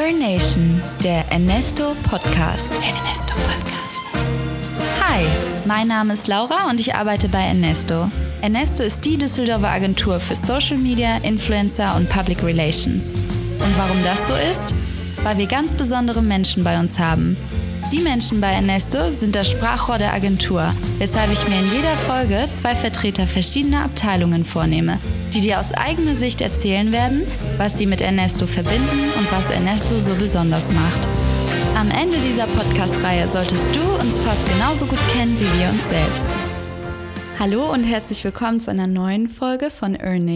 Earn Nation, der Ernesto Podcast. Der Ernesto Podcast. Hi, mein Name ist Laura und ich arbeite bei Ernesto. Ernesto ist die Düsseldorfer Agentur für Social Media, Influencer und Public Relations. Und warum das so ist? Weil wir ganz besondere Menschen bei uns haben. Die Menschen bei Ernesto sind das Sprachrohr der Agentur, weshalb ich mir in jeder Folge zwei Vertreter verschiedener Abteilungen vornehme, die dir aus eigener Sicht erzählen werden, was sie mit Ernesto verbinden und was Ernesto so besonders macht. Am Ende dieser Podcast-Reihe solltest du uns fast genauso gut kennen wie wir uns selbst. Hallo und herzlich willkommen zu einer neuen Folge von Earn.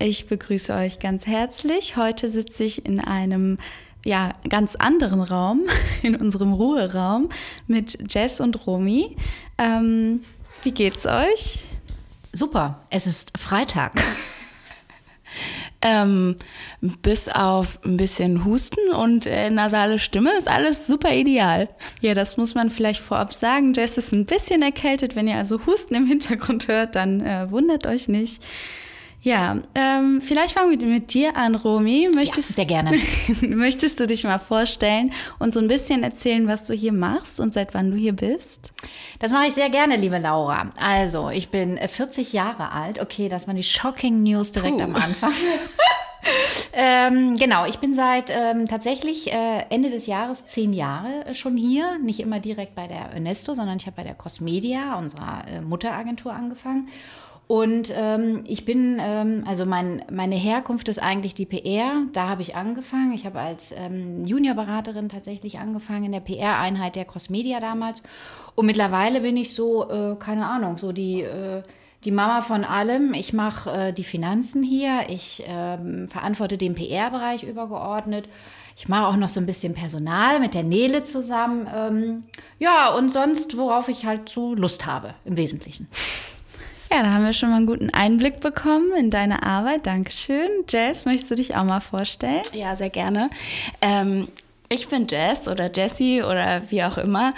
Ich begrüße euch ganz herzlich. Heute sitze ich in einem ja, ganz anderen Raum, in unserem Ruheraum mit Jess und Romy. Ähm, wie geht's euch? Super, es ist Freitag. ähm, bis auf ein bisschen Husten und äh, nasale Stimme ist alles super ideal. Ja, das muss man vielleicht vorab sagen. Jess ist ein bisschen erkältet. Wenn ihr also Husten im Hintergrund hört, dann äh, wundert euch nicht. Ja, ähm, vielleicht fangen wir mit dir an, Romy. Möchtest, ja, sehr gerne. möchtest du dich mal vorstellen und so ein bisschen erzählen, was du hier machst und seit wann du hier bist? Das mache ich sehr gerne, liebe Laura. Also, ich bin 40 Jahre alt. Okay, das waren die shocking News direkt Puh. am Anfang. ähm, genau, ich bin seit ähm, tatsächlich äh, Ende des Jahres zehn Jahre schon hier. Nicht immer direkt bei der Ernesto, sondern ich habe bei der Cosmedia, unserer äh, Mutteragentur, angefangen. Und ähm, ich bin, ähm, also mein, meine Herkunft ist eigentlich die PR. Da habe ich angefangen. Ich habe als ähm, Juniorberaterin tatsächlich angefangen in der PR-Einheit der Crossmedia damals. Und mittlerweile bin ich so, äh, keine Ahnung, so die, äh, die Mama von allem. Ich mache äh, die Finanzen hier. Ich ähm, verantworte den PR-Bereich übergeordnet. Ich mache auch noch so ein bisschen Personal mit der Nele zusammen. Ähm, ja, und sonst, worauf ich halt so Lust habe, im Wesentlichen. Ja, da haben wir schon mal einen guten Einblick bekommen in deine Arbeit. Dankeschön. Jess, möchtest du dich auch mal vorstellen? Ja, sehr gerne. Ähm, ich bin Jess oder Jessie oder wie auch immer.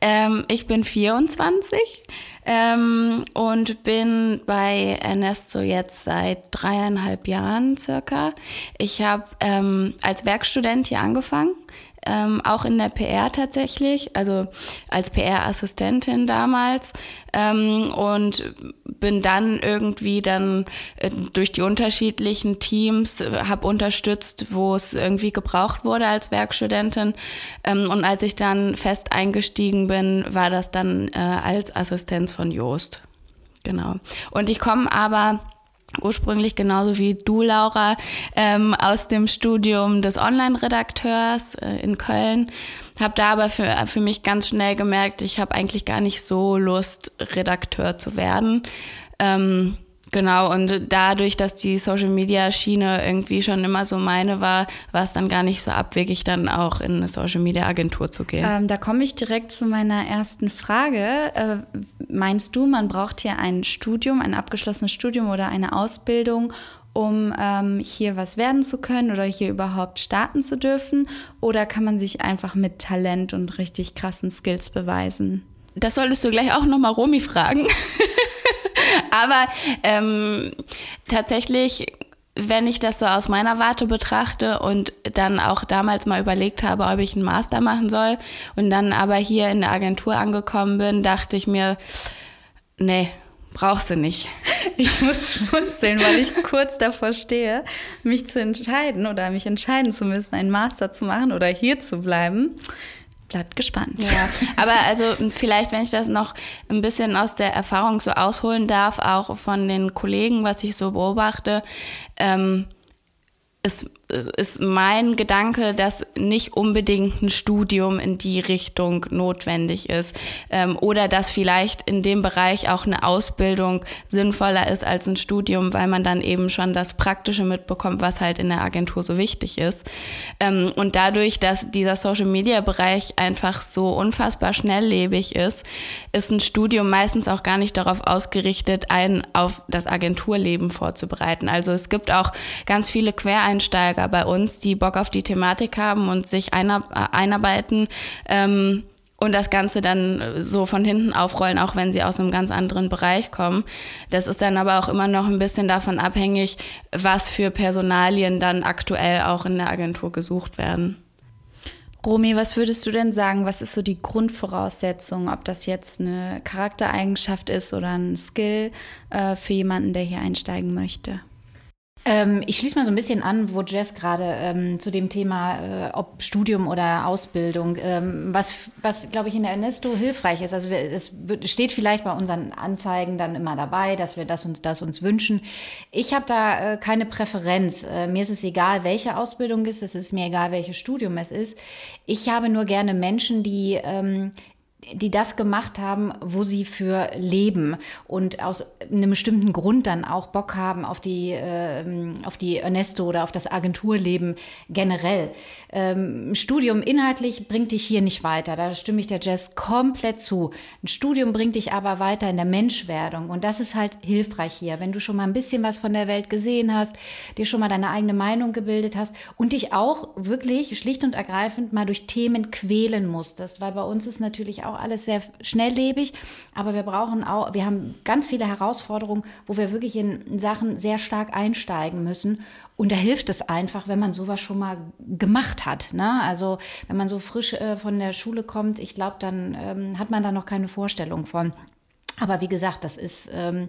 Ähm, ich bin 24 ähm, und bin bei Ernesto jetzt seit dreieinhalb Jahren circa. Ich habe ähm, als Werkstudent hier angefangen ähm, auch in der PR tatsächlich, also als PR-Assistentin damals ähm, und bin dann irgendwie dann äh, durch die unterschiedlichen Teams, äh, habe unterstützt, wo es irgendwie gebraucht wurde als Werkstudentin ähm, und als ich dann fest eingestiegen bin, war das dann äh, als Assistenz von Joost. Genau. Und ich komme aber ursprünglich genauso wie du, Laura, ähm, aus dem Studium des Online-Redakteurs äh, in Köln. Habe da aber für, für mich ganz schnell gemerkt, ich habe eigentlich gar nicht so Lust, Redakteur zu werden. Ähm, Genau, und dadurch, dass die Social Media Schiene irgendwie schon immer so meine war, war es dann gar nicht so abwegig, dann auch in eine Social Media Agentur zu gehen. Ähm, da komme ich direkt zu meiner ersten Frage. Äh, meinst du, man braucht hier ein Studium, ein abgeschlossenes Studium oder eine Ausbildung, um ähm, hier was werden zu können oder hier überhaupt starten zu dürfen? Oder kann man sich einfach mit Talent und richtig krassen Skills beweisen? Das solltest du gleich auch nochmal Romy fragen. Aber ähm, tatsächlich wenn ich das so aus meiner Warte betrachte und dann auch damals mal überlegt habe, ob ich einen Master machen soll und dann aber hier in der Agentur angekommen bin, dachte ich mir, nee, brauchst du nicht. Ich muss schmunzeln, weil ich kurz davor stehe, mich zu entscheiden oder mich entscheiden zu müssen, einen Master zu machen oder hier zu bleiben bleibt gespannt. Ja, aber also vielleicht, wenn ich das noch ein bisschen aus der Erfahrung so ausholen darf, auch von den Kollegen, was ich so beobachte, ähm, ist ist mein Gedanke, dass nicht unbedingt ein Studium in die Richtung notwendig ist ähm, oder dass vielleicht in dem Bereich auch eine Ausbildung sinnvoller ist als ein Studium, weil man dann eben schon das Praktische mitbekommt, was halt in der Agentur so wichtig ist. Ähm, und dadurch, dass dieser Social-Media-Bereich einfach so unfassbar schnelllebig ist, ist ein Studium meistens auch gar nicht darauf ausgerichtet, einen auf das Agenturleben vorzubereiten. Also es gibt auch ganz viele Quereinsteiger, Einsteiger bei uns, die Bock auf die Thematik haben und sich äh, einarbeiten. Ähm, und das Ganze dann so von hinten aufrollen, auch wenn sie aus einem ganz anderen Bereich kommen. Das ist dann aber auch immer noch ein bisschen davon abhängig, was für Personalien dann aktuell auch in der Agentur gesucht werden. Romy, was würdest du denn sagen? Was ist so die Grundvoraussetzung, ob das jetzt eine Charaktereigenschaft ist oder ein Skill äh, für jemanden, der hier einsteigen möchte? Ähm, ich schließe mal so ein bisschen an, wo Jess gerade ähm, zu dem Thema, äh, ob Studium oder Ausbildung, ähm, was, was glaube ich, in der Ernesto hilfreich ist. Also es steht vielleicht bei unseren Anzeigen dann immer dabei, dass wir das uns, das uns wünschen. Ich habe da äh, keine Präferenz. Äh, mir ist es egal, welche Ausbildung es ist. Es ist mir egal, welches Studium es ist. Ich habe nur gerne Menschen, die ähm, die das gemacht haben, wo sie für leben und aus einem bestimmten Grund dann auch Bock haben auf die, äh, auf die Ernesto oder auf das Agenturleben generell. Ähm, Studium inhaltlich bringt dich hier nicht weiter, da stimme ich der Jazz komplett zu. Ein Studium bringt dich aber weiter in der Menschwerdung und das ist halt hilfreich hier, wenn du schon mal ein bisschen was von der Welt gesehen hast, dir schon mal deine eigene Meinung gebildet hast und dich auch wirklich schlicht und ergreifend mal durch Themen quälen musstest, weil bei uns ist natürlich auch alles sehr schnelllebig, aber wir brauchen auch, wir haben ganz viele Herausforderungen, wo wir wirklich in Sachen sehr stark einsteigen müssen. Und da hilft es einfach, wenn man sowas schon mal gemacht hat. Ne? Also wenn man so frisch äh, von der Schule kommt, ich glaube, dann ähm, hat man da noch keine Vorstellung von. Aber wie gesagt, das ist... Ähm,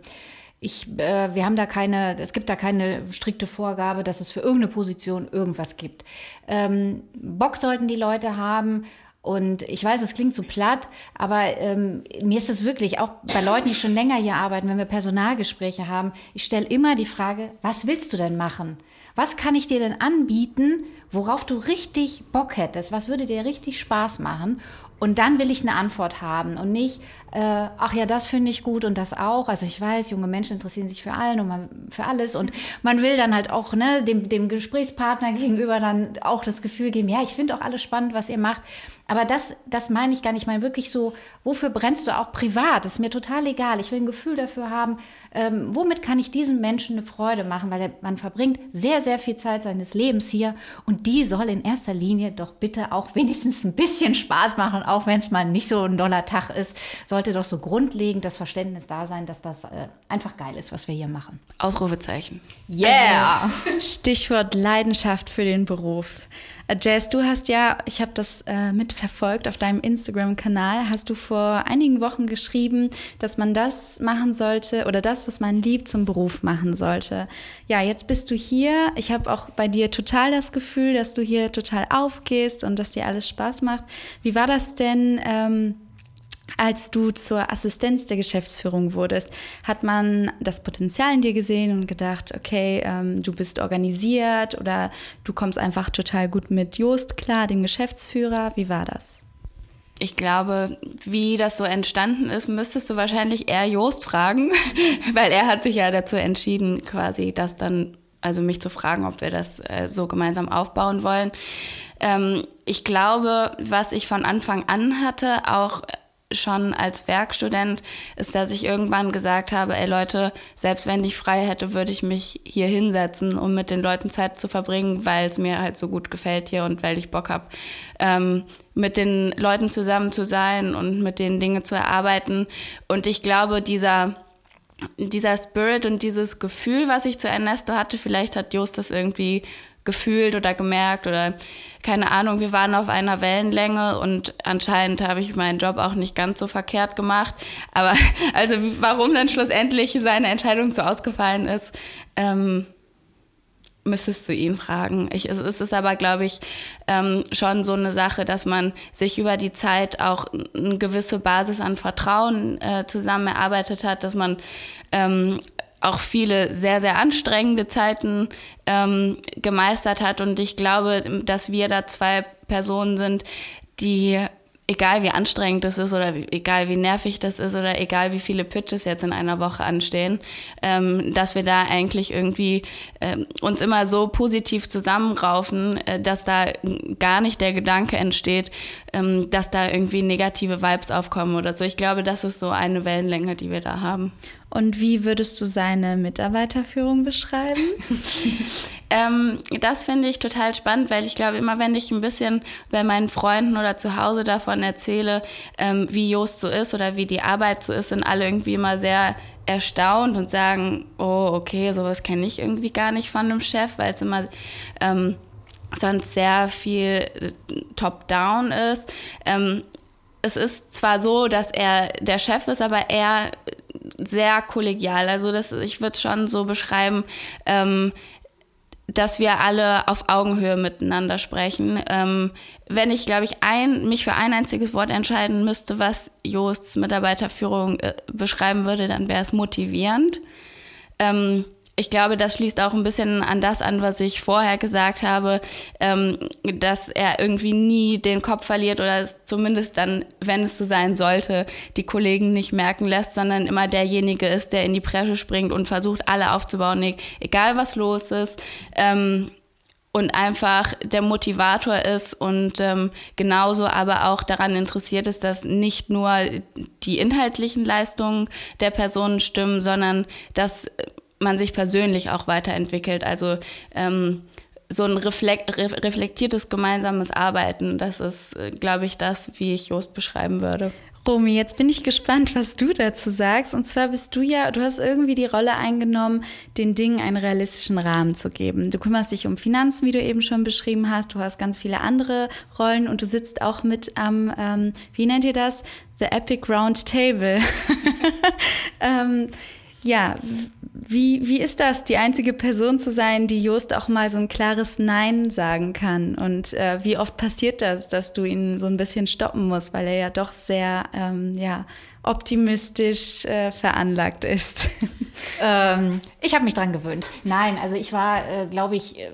ich, äh, wir haben da keine, es gibt da keine strikte Vorgabe, dass es für irgendeine Position irgendwas gibt. Ähm, Bock sollten die Leute haben und ich weiß, es klingt zu platt, aber ähm, mir ist es wirklich, auch bei Leuten, die schon länger hier arbeiten, wenn wir Personalgespräche haben, ich stelle immer die Frage, was willst du denn machen? Was kann ich dir denn anbieten, worauf du richtig Bock hättest? Was würde dir richtig Spaß machen? Und dann will ich eine Antwort haben und nicht, äh, ach ja, das finde ich gut und das auch. Also ich weiß, junge Menschen interessieren sich für allen und man, für alles und man will dann halt auch ne, dem, dem Gesprächspartner gegenüber dann auch das Gefühl geben, ja, ich finde auch alles spannend, was ihr macht. Aber das, das meine ich gar nicht. Ich meine wirklich so, wofür brennst du auch privat? Das ist mir total egal. Ich will ein Gefühl dafür haben, ähm, womit kann ich diesen Menschen eine Freude machen, weil der, man verbringt sehr, sehr viel Zeit seines Lebens hier und die soll in erster Linie doch bitte auch wenigstens ein bisschen Spaß machen, auch wenn es mal nicht so ein doller Tag ist, sollte doch so grundlegend das Verständnis da sein, dass das äh, einfach geil ist, was wir hier machen. Ausrufezeichen. Yeah! Also, Stichwort Leidenschaft für den Beruf. Äh, Jazz, du hast ja, ich habe das äh, mitverfolgt auf deinem Instagram-Kanal, hast du vor einigen Wochen geschrieben, dass man das machen sollte oder das, was man liebt, zum Beruf machen sollte. Ja, jetzt bist du hier. Ich habe auch bei dir total das Gefühl, dass du hier total aufgehst und dass dir alles Spaß macht. Wie war das denn? Ähm, als du zur Assistenz der Geschäftsführung wurdest, hat man das Potenzial in dir gesehen und gedacht, okay, ähm, du bist organisiert oder du kommst einfach total gut mit Jost klar, dem Geschäftsführer. Wie war das? Ich glaube, wie das so entstanden ist, müsstest du wahrscheinlich eher Jost fragen, weil er hat sich ja dazu entschieden, quasi das dann, also mich zu fragen, ob wir das äh, so gemeinsam aufbauen wollen. Ähm, ich glaube, was ich von Anfang an hatte, auch schon als Werkstudent ist, dass ich irgendwann gesagt habe, ey Leute, selbst wenn ich frei hätte, würde ich mich hier hinsetzen, um mit den Leuten Zeit zu verbringen, weil es mir halt so gut gefällt hier und weil ich Bock habe, ähm, mit den Leuten zusammen zu sein und mit denen Dinge zu erarbeiten. Und ich glaube, dieser dieser Spirit und dieses Gefühl, was ich zu Ernesto hatte, vielleicht hat Jost das irgendwie gefühlt oder gemerkt oder keine Ahnung, wir waren auf einer Wellenlänge und anscheinend habe ich meinen Job auch nicht ganz so verkehrt gemacht. Aber also warum dann schlussendlich seine Entscheidung so ausgefallen ist, ähm, müsstest du ihn fragen. Ich, es ist aber, glaube ich, ähm, schon so eine Sache, dass man sich über die Zeit auch eine gewisse Basis an Vertrauen äh, zusammen erarbeitet hat, dass man ähm, auch viele sehr, sehr anstrengende Zeiten ähm, gemeistert hat. Und ich glaube, dass wir da zwei Personen sind, die, egal wie anstrengend das ist oder egal wie nervig das ist oder egal wie viele Pitches jetzt in einer Woche anstehen, ähm, dass wir da eigentlich irgendwie ähm, uns immer so positiv zusammenraufen, äh, dass da gar nicht der Gedanke entsteht, ähm, dass da irgendwie negative Vibes aufkommen oder so. Ich glaube, das ist so eine Wellenlänge, die wir da haben. Und wie würdest du seine Mitarbeiterführung beschreiben? ähm, das finde ich total spannend, weil ich glaube, immer wenn ich ein bisschen bei meinen Freunden oder zu Hause davon erzähle, ähm, wie Jost so ist oder wie die Arbeit so ist, sind alle irgendwie immer sehr erstaunt und sagen, oh, okay, sowas kenne ich irgendwie gar nicht von einem Chef, weil es immer ähm, sonst sehr viel äh, top-down ist. Ähm, es ist zwar so, dass er der Chef ist, aber er sehr kollegial. Also das, ich würde es schon so beschreiben, ähm, dass wir alle auf Augenhöhe miteinander sprechen. Ähm, wenn ich, glaube ich, ein, mich für ein einziges Wort entscheiden müsste, was Joosts Mitarbeiterführung äh, beschreiben würde, dann wäre es motivierend. Ähm, ich glaube, das schließt auch ein bisschen an das an, was ich vorher gesagt habe, ähm, dass er irgendwie nie den Kopf verliert oder zumindest dann, wenn es so sein sollte, die Kollegen nicht merken lässt, sondern immer derjenige ist, der in die Bresche springt und versucht, alle aufzubauen, egal was los ist. Ähm, und einfach der Motivator ist und ähm, genauso aber auch daran interessiert ist, dass nicht nur die inhaltlichen Leistungen der Personen stimmen, sondern dass man sich persönlich auch weiterentwickelt. Also ähm, so ein reflekt, reflektiertes gemeinsames Arbeiten, das ist, äh, glaube ich, das, wie ich Jost beschreiben würde. Romy, jetzt bin ich gespannt, was du dazu sagst. Und zwar bist du ja, du hast irgendwie die Rolle eingenommen, den Dingen einen realistischen Rahmen zu geben. Du kümmerst dich um Finanzen, wie du eben schon beschrieben hast. Du hast ganz viele andere Rollen und du sitzt auch mit am, ähm, wie nennt ihr das? The Epic Round Table. ähm, ja, wie, wie ist das, die einzige Person zu sein, die Jost auch mal so ein klares Nein sagen kann? Und äh, wie oft passiert das, dass du ihn so ein bisschen stoppen musst, weil er ja doch sehr ähm, ja, optimistisch äh, veranlagt ist? Ähm, ich habe mich dran gewöhnt. Nein, also ich war, äh, glaube ich, äh,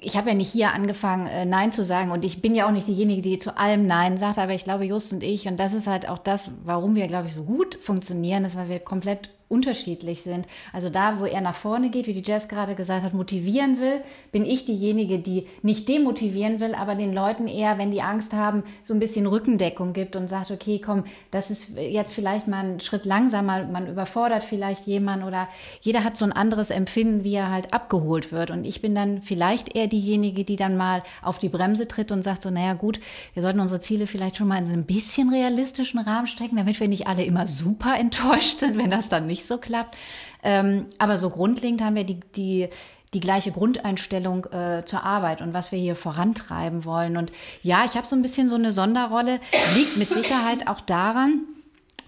ich habe ja nicht hier angefangen, äh, Nein zu sagen. Und ich bin ja auch nicht diejenige, die zu allem Nein sagt. Aber ich glaube, Just und ich, und das ist halt auch das, warum wir, glaube ich, so gut funktionieren, ist, weil wir komplett unterschiedlich sind. Also da, wo er nach vorne geht, wie die Jess gerade gesagt hat, motivieren will, bin ich diejenige, die nicht demotivieren will, aber den Leuten eher, wenn die Angst haben, so ein bisschen Rückendeckung gibt und sagt, okay, komm, das ist jetzt vielleicht mal ein Schritt langsamer, man überfordert vielleicht jemanden oder jeder hat so ein anderes Empfinden, wie er halt abgeholt wird. Und ich bin dann vielleicht eher diejenige, die dann mal auf die Bremse tritt und sagt so, naja gut, wir sollten unsere Ziele vielleicht schon mal in so ein bisschen realistischen Rahmen stecken, damit wir nicht alle immer super enttäuscht sind, wenn das dann nicht nicht so klappt. Ähm, aber so grundlegend haben wir die, die, die gleiche Grundeinstellung äh, zur Arbeit und was wir hier vorantreiben wollen. Und ja, ich habe so ein bisschen so eine Sonderrolle, liegt mit Sicherheit auch daran,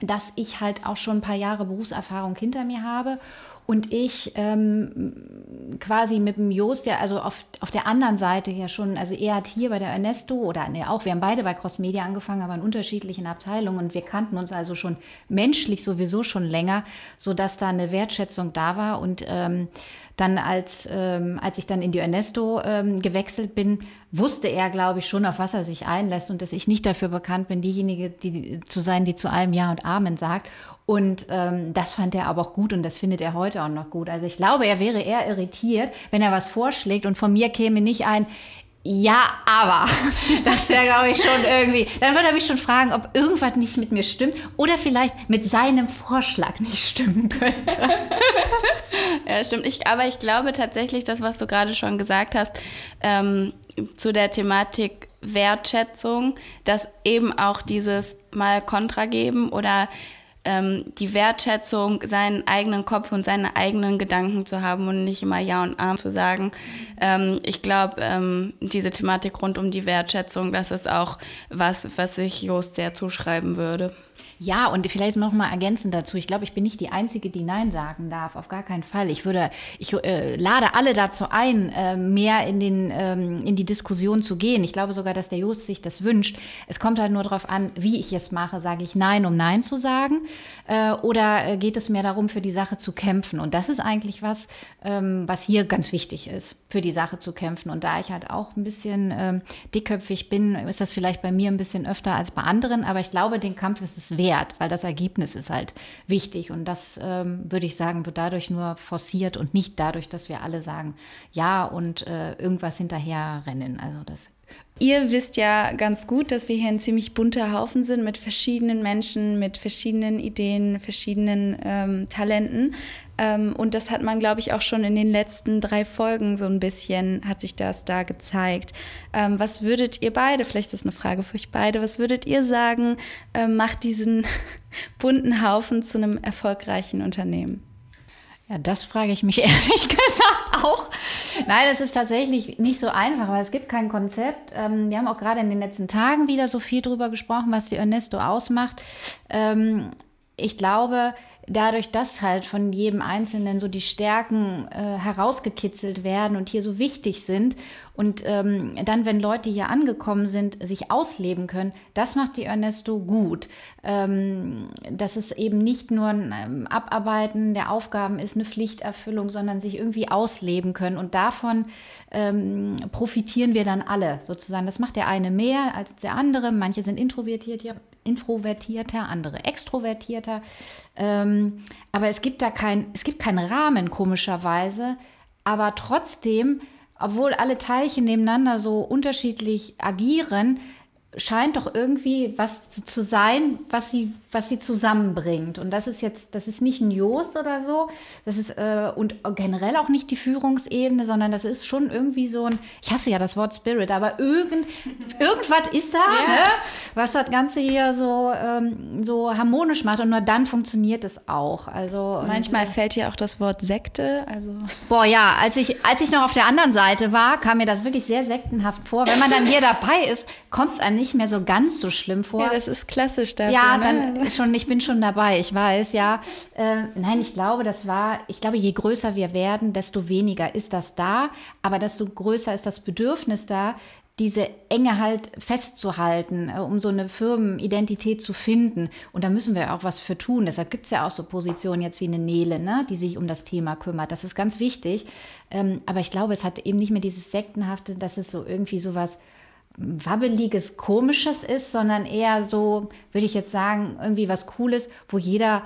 dass ich halt auch schon ein paar Jahre Berufserfahrung hinter mir habe und ich ähm, quasi mit dem Jost, ja, also auf, auf der anderen Seite ja schon, also er hat hier bei der Ernesto oder ne, auch, wir haben beide bei Cross Media angefangen, aber in unterschiedlichen Abteilungen und wir kannten uns also schon menschlich sowieso schon länger, sodass da eine Wertschätzung da war und ähm, dann als, ähm, als ich dann in die Ernesto ähm, gewechselt bin, wusste er, glaube ich, schon, auf was er sich einlässt und dass ich nicht dafür bekannt bin, diejenige die, zu sein, die zu allem Ja und Amen sagt. Und ähm, das fand er aber auch gut und das findet er heute auch noch gut. Also ich glaube, er wäre eher irritiert, wenn er was vorschlägt und von mir käme nicht ein, ja, aber. Das wäre, glaube ich, schon irgendwie. Dann würde er mich schon fragen, ob irgendwas nicht mit mir stimmt oder vielleicht mit seinem Vorschlag nicht stimmen könnte. ja, stimmt. Ich, aber ich glaube tatsächlich, das, was du gerade schon gesagt hast, ähm, zu der Thematik Wertschätzung, dass eben auch dieses mal Kontra geben oder ähm, die Wertschätzung, seinen eigenen Kopf und seine eigenen Gedanken zu haben und nicht immer Ja und Arm zu sagen. Ähm, ich glaube, ähm, diese Thematik rund um die Wertschätzung, das ist auch was, was ich Jost sehr zuschreiben würde. Ja, und vielleicht noch mal ergänzend dazu. Ich glaube, ich bin nicht die Einzige, die Nein sagen darf. Auf gar keinen Fall. Ich würde, ich äh, lade alle dazu ein, äh, mehr in, den, ähm, in die Diskussion zu gehen. Ich glaube sogar, dass der Jost sich das wünscht. Es kommt halt nur darauf an, wie ich es mache. Sage ich Nein, um Nein zu sagen? Äh, oder äh, geht es mehr darum, für die Sache zu kämpfen? Und das ist eigentlich was, ähm, was hier ganz wichtig ist, für die Sache zu kämpfen. Und da ich halt auch ein bisschen ähm, dickköpfig bin, ist das vielleicht bei mir ein bisschen öfter als bei anderen. Aber ich glaube, den Kampf ist es wert wert, weil das Ergebnis ist halt wichtig. Und das ähm, würde ich sagen, wird dadurch nur forciert und nicht dadurch, dass wir alle sagen, ja und äh, irgendwas hinterher rennen. Also das Ihr wisst ja ganz gut, dass wir hier ein ziemlich bunter Haufen sind mit verschiedenen Menschen, mit verschiedenen Ideen, verschiedenen ähm, Talenten. Ähm, und das hat man, glaube ich, auch schon in den letzten drei Folgen so ein bisschen, hat sich das da gezeigt. Ähm, was würdet ihr beide, vielleicht ist das eine Frage für euch beide, was würdet ihr sagen, ähm, macht diesen bunten Haufen zu einem erfolgreichen Unternehmen? Ja, das frage ich mich ehrlich gesagt auch. Nein, es ist tatsächlich nicht so einfach, weil es gibt kein Konzept. Ähm, wir haben auch gerade in den letzten Tagen wieder so viel drüber gesprochen, was die Ernesto ausmacht. Ähm, ich glaube, dadurch, dass halt von jedem Einzelnen so die Stärken äh, herausgekitzelt werden und hier so wichtig sind und ähm, dann, wenn Leute hier angekommen sind, sich ausleben können, das macht die Ernesto gut. Ähm, dass es eben nicht nur ein ähm, Abarbeiten der Aufgaben ist, eine Pflichterfüllung, sondern sich irgendwie ausleben können. Und davon ähm, profitieren wir dann alle sozusagen. Das macht der eine mehr als der andere. Manche sind introvertiert, introvertierter, andere extrovertierter. Ähm, aber es gibt da kein, es gibt keinen Rahmen, komischerweise. Aber trotzdem obwohl alle Teilchen nebeneinander so unterschiedlich agieren, scheint doch irgendwie was zu sein, was sie, was sie zusammenbringt. Und das ist jetzt, das ist nicht ein Jost oder so, das ist äh, und generell auch nicht die Führungsebene, sondern das ist schon irgendwie so ein, ich hasse ja das Wort Spirit, aber irgend, irgendwas ist da, ja. ne, was das Ganze hier so, ähm, so harmonisch macht und nur dann funktioniert es auch. Also manchmal und, äh, fällt hier auch das Wort Sekte, also boah ja, als ich als ich noch auf der anderen Seite war, kam mir das wirklich sehr sektenhaft vor. Wenn man dann hier dabei ist, kommt es einem nicht mehr so ganz so schlimm vor. Ja, das ist klassisch dafür. Ja, ne? dann schon, ich bin schon dabei, ich weiß, ja. Äh, nein, ich glaube, das war, ich glaube, je größer wir werden, desto weniger ist das da, aber desto größer ist das Bedürfnis da, diese Enge halt festzuhalten, äh, um so eine Firmenidentität zu finden. Und da müssen wir auch was für tun. Deshalb gibt es ja auch so Positionen jetzt wie eine Nele, ne, die sich um das Thema kümmert. Das ist ganz wichtig. Ähm, aber ich glaube, es hat eben nicht mehr dieses Sektenhafte, dass es so irgendwie so was wabbeliges, komisches ist, sondern eher so, würde ich jetzt sagen, irgendwie was Cooles, wo jeder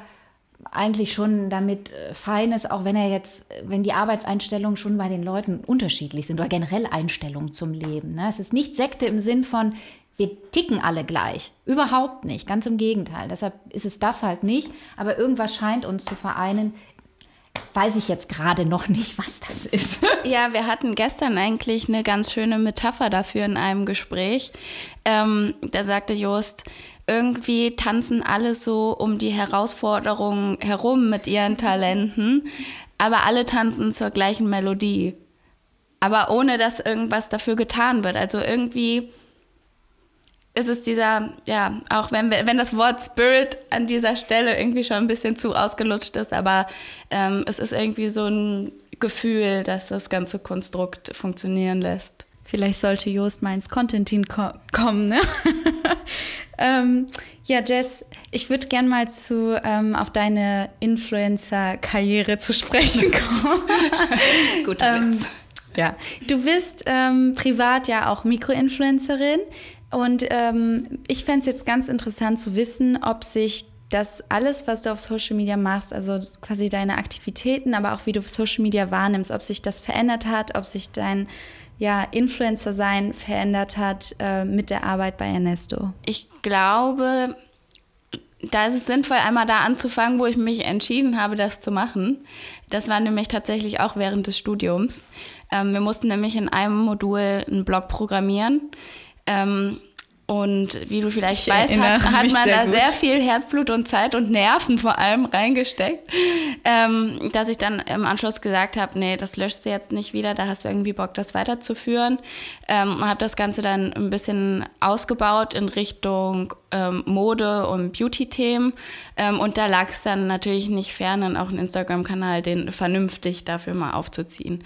eigentlich schon damit äh, fein ist, auch wenn er jetzt, wenn die Arbeitseinstellungen schon bei den Leuten unterschiedlich sind oder generell Einstellungen zum Leben. Ne? Es ist nicht Sekte im Sinn von, wir ticken alle gleich. Überhaupt nicht. Ganz im Gegenteil. Deshalb ist es das halt nicht. Aber irgendwas scheint uns zu vereinen weiß ich jetzt gerade noch nicht, was das ist. Ja, wir hatten gestern eigentlich eine ganz schöne Metapher dafür in einem Gespräch. Ähm, da sagte Jost, irgendwie tanzen alle so um die Herausforderungen herum mit ihren Talenten, aber alle tanzen zur gleichen Melodie. Aber ohne dass irgendwas dafür getan wird. Also irgendwie ist es dieser, ja, auch wenn, wenn das Wort Spirit an dieser Stelle irgendwie schon ein bisschen zu ausgelutscht ist, aber ähm, es ist irgendwie so ein Gefühl, dass das ganze Konstrukt funktionieren lässt. Vielleicht sollte Jost mal ins Contentin ko kommen, ne? ähm, ja, Jess, ich würde gern mal zu ähm, auf deine Influencer-Karriere zu sprechen kommen. Guter ähm, Witz. Ja, du bist ähm, privat ja auch Mikroinfluencerin. Und ähm, ich fände es jetzt ganz interessant zu wissen, ob sich das alles, was du auf Social Media machst, also quasi deine Aktivitäten, aber auch wie du Social Media wahrnimmst, ob sich das verändert hat, ob sich dein ja, Influencer-Sein verändert hat äh, mit der Arbeit bei Ernesto. Ich glaube, da ist es sinnvoll, einmal da anzufangen, wo ich mich entschieden habe, das zu machen. Das war nämlich tatsächlich auch während des Studiums. Ähm, wir mussten nämlich in einem Modul einen Blog programmieren. Ähm, und wie du vielleicht ich weißt, hat, hat man da gut. sehr viel Herzblut und Zeit und Nerven vor allem reingesteckt, ähm, dass ich dann im Anschluss gesagt habe, nee, das löscht du jetzt nicht wieder, da hast du irgendwie Bock, das weiterzuführen. Ähm, habe das Ganze dann ein bisschen ausgebaut in Richtung ähm, Mode und Beauty-Themen. Ähm, und da lag es dann natürlich nicht fern, dann auch einen Instagram-Kanal, den vernünftig dafür mal aufzuziehen.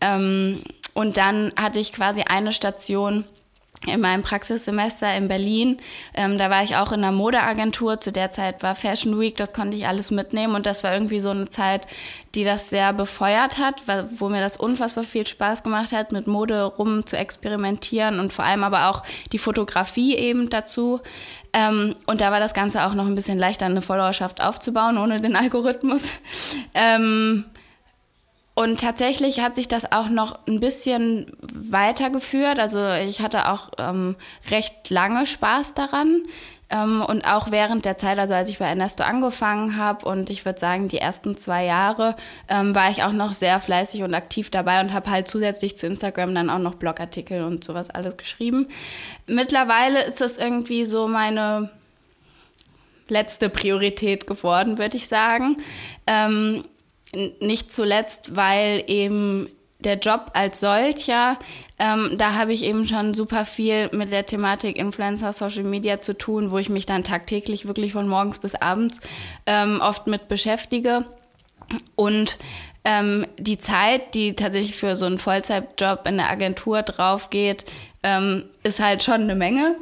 Ähm, und dann hatte ich quasi eine Station, in meinem Praxissemester in Berlin. Ähm, da war ich auch in einer Modeagentur. Zu der Zeit war Fashion Week, das konnte ich alles mitnehmen. Und das war irgendwie so eine Zeit, die das sehr befeuert hat, wo mir das unfassbar viel Spaß gemacht hat, mit Mode rum zu experimentieren und vor allem aber auch die Fotografie eben dazu. Ähm, und da war das Ganze auch noch ein bisschen leichter, eine Followerschaft aufzubauen, ohne den Algorithmus. Ähm, und tatsächlich hat sich das auch noch ein bisschen weitergeführt. Also ich hatte auch ähm, recht lange Spaß daran. Ähm, und auch während der Zeit, also als ich bei Ernesto angefangen habe und ich würde sagen, die ersten zwei Jahre, ähm, war ich auch noch sehr fleißig und aktiv dabei und habe halt zusätzlich zu Instagram dann auch noch Blogartikel und sowas alles geschrieben. Mittlerweile ist das irgendwie so meine letzte Priorität geworden, würde ich sagen. Ähm, nicht zuletzt, weil eben der Job als solcher, ähm, da habe ich eben schon super viel mit der Thematik Influencer, Social Media zu tun, wo ich mich dann tagtäglich wirklich von morgens bis abends ähm, oft mit beschäftige. Und ähm, die Zeit, die tatsächlich für so einen Vollzeitjob in der Agentur drauf geht, ähm, ist halt schon eine Menge.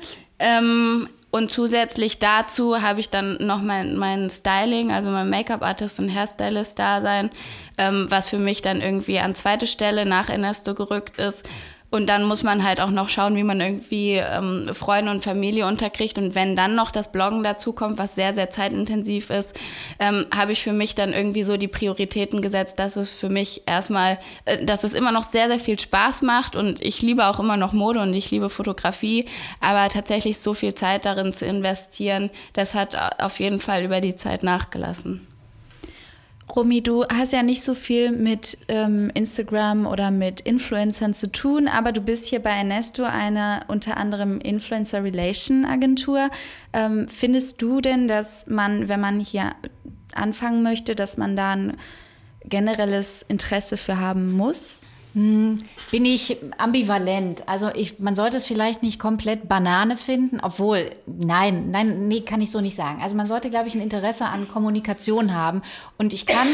Und zusätzlich dazu habe ich dann noch mein, mein Styling, also mein Make-up-Artist und Hairstylist-Dasein, ähm, was für mich dann irgendwie an zweite Stelle nach Ernesto gerückt ist. Und dann muss man halt auch noch schauen, wie man irgendwie ähm, Freunde und Familie unterkriegt. Und wenn dann noch das Bloggen dazu kommt, was sehr, sehr zeitintensiv ist, ähm, habe ich für mich dann irgendwie so die Prioritäten gesetzt, dass es für mich erstmal, äh, dass es immer noch sehr, sehr viel Spaß macht. Und ich liebe auch immer noch Mode und ich liebe Fotografie. Aber tatsächlich so viel Zeit darin zu investieren, das hat auf jeden Fall über die Zeit nachgelassen. Romy, du hast ja nicht so viel mit ähm, Instagram oder mit Influencern zu tun, aber du bist hier bei Ernesto, einer unter anderem Influencer Relation Agentur. Ähm, findest du denn, dass man, wenn man hier anfangen möchte, dass man da ein generelles Interesse für haben muss? Hm, bin ich ambivalent. Also ich, man sollte es vielleicht nicht komplett Banane finden, obwohl, nein, nein, nee, kann ich so nicht sagen. Also man sollte, glaube ich, ein Interesse an Kommunikation haben. Und ich kann,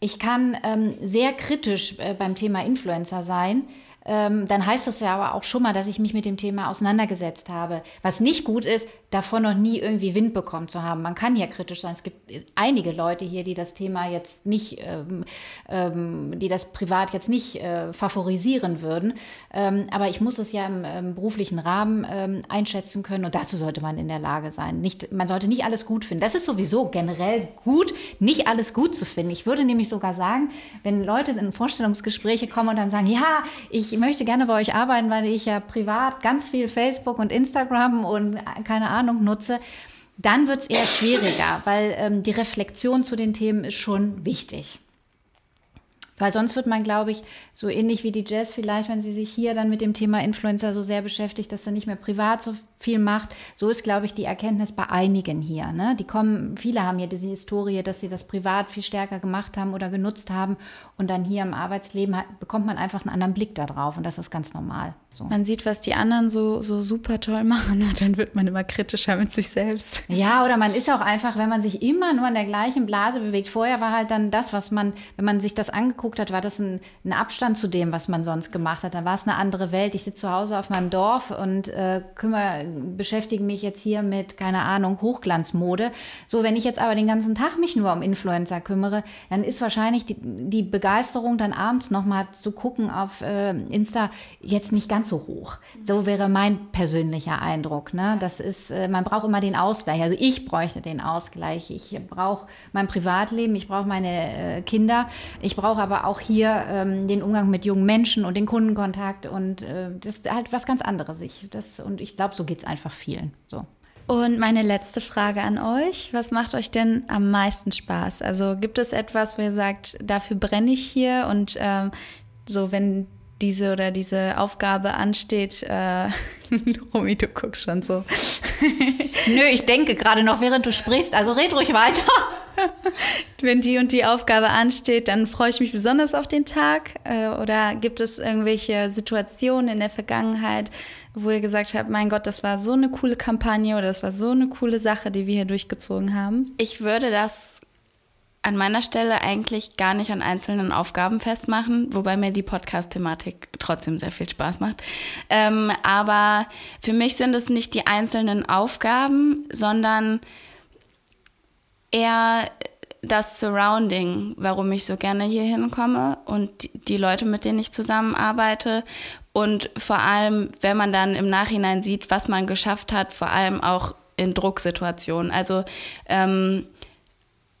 ich kann ähm, sehr kritisch äh, beim Thema Influencer sein ähm, dann heißt das ja aber auch schon mal, dass ich mich mit dem Thema auseinandergesetzt habe. Was nicht gut ist, davon noch nie irgendwie Wind bekommen zu haben. Man kann ja kritisch sein. Es gibt einige Leute hier, die das Thema jetzt nicht, ähm, ähm, die das privat jetzt nicht äh, favorisieren würden. Ähm, aber ich muss es ja im, im beruflichen Rahmen ähm, einschätzen können und dazu sollte man in der Lage sein. Nicht, man sollte nicht alles gut finden. Das ist sowieso generell gut, nicht alles gut zu finden. Ich würde nämlich sogar sagen, wenn Leute in Vorstellungsgespräche kommen und dann sagen, ja, ich möchte gerne bei euch arbeiten, weil ich ja privat ganz viel Facebook und Instagram und keine Ahnung, nutze, dann wird es eher schwieriger, weil ähm, die Reflexion zu den Themen ist schon wichtig. Weil sonst wird man, glaube ich, so ähnlich wie die Jazz vielleicht, wenn sie sich hier dann mit dem Thema Influencer so sehr beschäftigt, dass er nicht mehr privat so viel macht. So ist, glaube ich, die Erkenntnis bei einigen hier. Ne? Die kommen, viele haben hier diese Historie, dass sie das privat viel stärker gemacht haben oder genutzt haben und dann hier im Arbeitsleben hat, bekommt man einfach einen anderen Blick darauf und das ist ganz normal. So. Man sieht, was die anderen so, so super toll machen und dann wird man immer kritischer mit sich selbst. Ja, oder man ist auch einfach, wenn man sich immer nur in der gleichen Blase bewegt. Vorher war halt dann das, was man, wenn man sich das angeguckt hat, war das ein, ein Abstand zu dem, was man sonst gemacht hat. Dann war es eine andere Welt. Ich sitze zu Hause auf meinem Dorf und äh, kümmere, beschäftige mich jetzt hier mit, keine Ahnung, Hochglanzmode. So, wenn ich jetzt aber den ganzen Tag mich nur um Influencer kümmere, dann ist wahrscheinlich die, die Begeisterung, dann abends nochmal zu gucken auf äh, Insta jetzt nicht ganz so hoch. So wäre mein persönlicher Eindruck. Ne? Das ist, äh, man braucht immer den Ausgleich. Also ich bräuchte den Ausgleich. Ich brauche mein Privatleben, ich brauche meine äh, Kinder, ich brauche aber auch hier ähm, den Umgang mit jungen Menschen und den Kundenkontakt und äh, das ist halt was ganz anderes. Ich, das, und ich glaube, so geht es einfach vielen. So. Und meine letzte Frage an euch. Was macht euch denn am meisten Spaß? Also gibt es etwas, wo ihr sagt, dafür brenne ich hier und ähm, so, wenn diese oder diese Aufgabe ansteht. Äh, Romy, du guckst schon so. Nö, ich denke gerade noch, während du sprichst. Also red ruhig weiter. Wenn die und die Aufgabe ansteht, dann freue ich mich besonders auf den Tag. Äh, oder gibt es irgendwelche Situationen in der Vergangenheit, wo ihr gesagt habt, mein Gott, das war so eine coole Kampagne oder das war so eine coole Sache, die wir hier durchgezogen haben? Ich würde das an meiner Stelle eigentlich gar nicht an einzelnen Aufgaben festmachen, wobei mir die Podcast-Thematik trotzdem sehr viel Spaß macht. Ähm, aber für mich sind es nicht die einzelnen Aufgaben, sondern eher das Surrounding, warum ich so gerne hier hinkomme und die Leute, mit denen ich zusammenarbeite. Und vor allem, wenn man dann im Nachhinein sieht, was man geschafft hat, vor allem auch in Drucksituationen. Also ähm,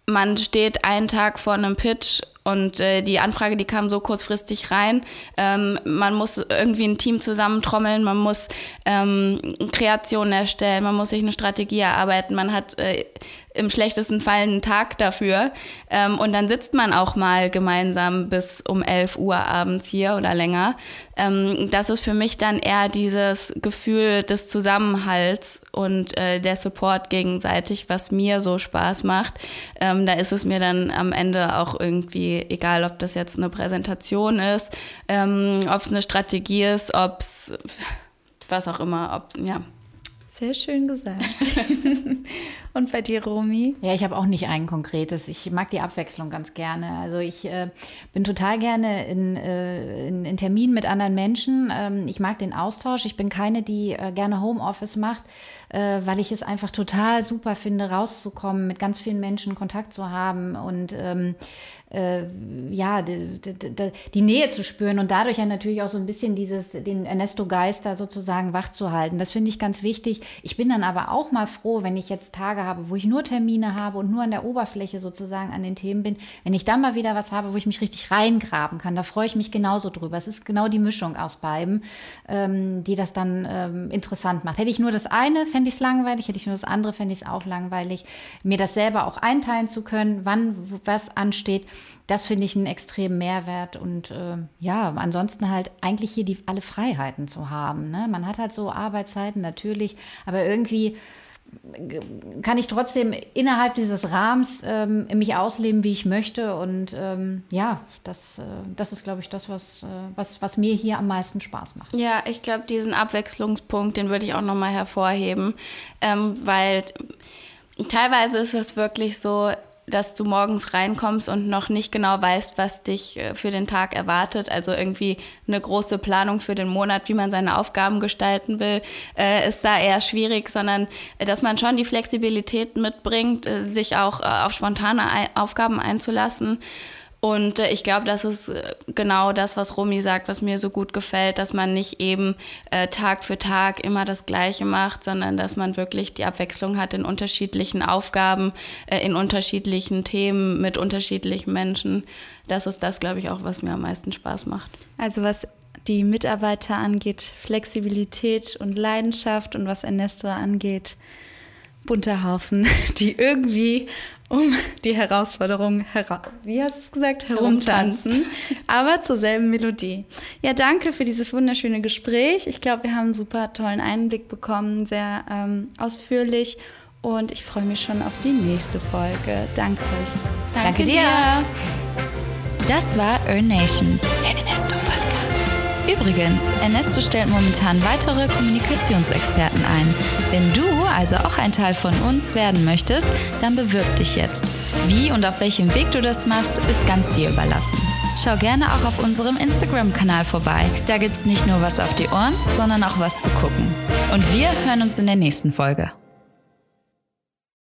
man steht einen Tag vor einem Pitch und äh, die Anfrage, die kam so kurzfristig rein. Ähm, man muss irgendwie ein Team zusammentrommeln, man muss ähm, Kreationen erstellen, man muss sich eine Strategie erarbeiten, man hat äh, im schlechtesten Fall einen Tag dafür. Ähm, und dann sitzt man auch mal gemeinsam bis um 11 Uhr abends hier oder länger. Ähm, das ist für mich dann eher dieses Gefühl des Zusammenhalts und äh, der Support gegenseitig, was mir so Spaß macht. Ähm, da ist es mir dann am Ende auch irgendwie egal, ob das jetzt eine Präsentation ist, ähm, ob es eine Strategie ist, ob es was auch immer, ob ja. Sehr schön gesagt. Und bei dir, Romy? Ja, ich habe auch nicht ein konkretes. Ich mag die Abwechslung ganz gerne. Also ich äh, bin total gerne in, äh, in, in, Terminen mit anderen Menschen. Ähm, ich mag den Austausch. Ich bin keine, die äh, gerne Homeoffice macht, äh, weil ich es einfach total super finde, rauszukommen, mit ganz vielen Menschen Kontakt zu haben und ähm, äh, ja, die, die, die, Nähe zu spüren und dadurch ja natürlich auch so ein bisschen dieses, den Ernesto-Geister sozusagen wach zu halten. Das finde ich ganz wichtig. Ich bin dann aber auch mal froh, wenn ich jetzt Tage habe, wo ich nur Termine habe und nur an der Oberfläche sozusagen an den Themen bin, wenn ich dann mal wieder was habe, wo ich mich richtig reingraben kann, da freue ich mich genauso drüber. Es ist genau die Mischung aus beiden, ähm, die das dann ähm, interessant macht. Hätte ich nur das eine, fände ich es langweilig, hätte ich nur das andere, fände ich es auch langweilig. Mir das selber auch einteilen zu können, wann was ansteht das finde ich einen extremen Mehrwert und äh, ja, ansonsten halt eigentlich hier die, alle Freiheiten zu haben. Ne? Man hat halt so Arbeitszeiten natürlich, aber irgendwie kann ich trotzdem innerhalb dieses Rahmens ähm, mich ausleben, wie ich möchte. Und ähm, ja, das, äh, das ist, glaube ich, das, was, äh, was, was mir hier am meisten Spaß macht. Ja, ich glaube, diesen Abwechslungspunkt, den würde ich auch nochmal hervorheben, ähm, weil teilweise ist es wirklich so, dass du morgens reinkommst und noch nicht genau weißt, was dich äh, für den Tag erwartet. Also irgendwie eine große Planung für den Monat, wie man seine Aufgaben gestalten will, äh, ist da eher schwierig, sondern äh, dass man schon die Flexibilität mitbringt, sich auch auf spontane Aufgaben einzulassen und äh, ich glaube, das ist äh, genau das, was Romy sagt, was mir so gut gefällt, dass man nicht eben äh, Tag für Tag immer das Gleiche macht, sondern dass man wirklich die Abwechslung hat in unterschiedlichen Aufgaben, äh, in unterschiedlichen Themen mit unterschiedlichen Menschen. Das ist das, glaube ich, auch, was mir am meisten Spaß macht. Also was die Mitarbeiter angeht, Flexibilität und Leidenschaft und was Ernesto angeht, bunter Haufen, die irgendwie um die Herausforderung, hera wie hast du es gesagt, herumtanzen, aber zur selben Melodie. Ja, danke für dieses wunderschöne Gespräch. Ich glaube, wir haben einen super tollen Einblick bekommen, sehr ähm, ausführlich und ich freue mich schon auf die nächste Folge. Danke euch. Danke, Danke dir. Das war Earn Nation, der Podcast. Übrigens, Ernesto stellt momentan weitere Kommunikationsexperten ein. Wenn du also auch ein Teil von uns werden möchtest, dann bewirb dich jetzt. Wie und auf welchem Weg du das machst, ist ganz dir überlassen. Schau gerne auch auf unserem Instagram-Kanal vorbei. Da gibt's nicht nur was auf die Ohren, sondern auch was zu gucken. Und wir hören uns in der nächsten Folge.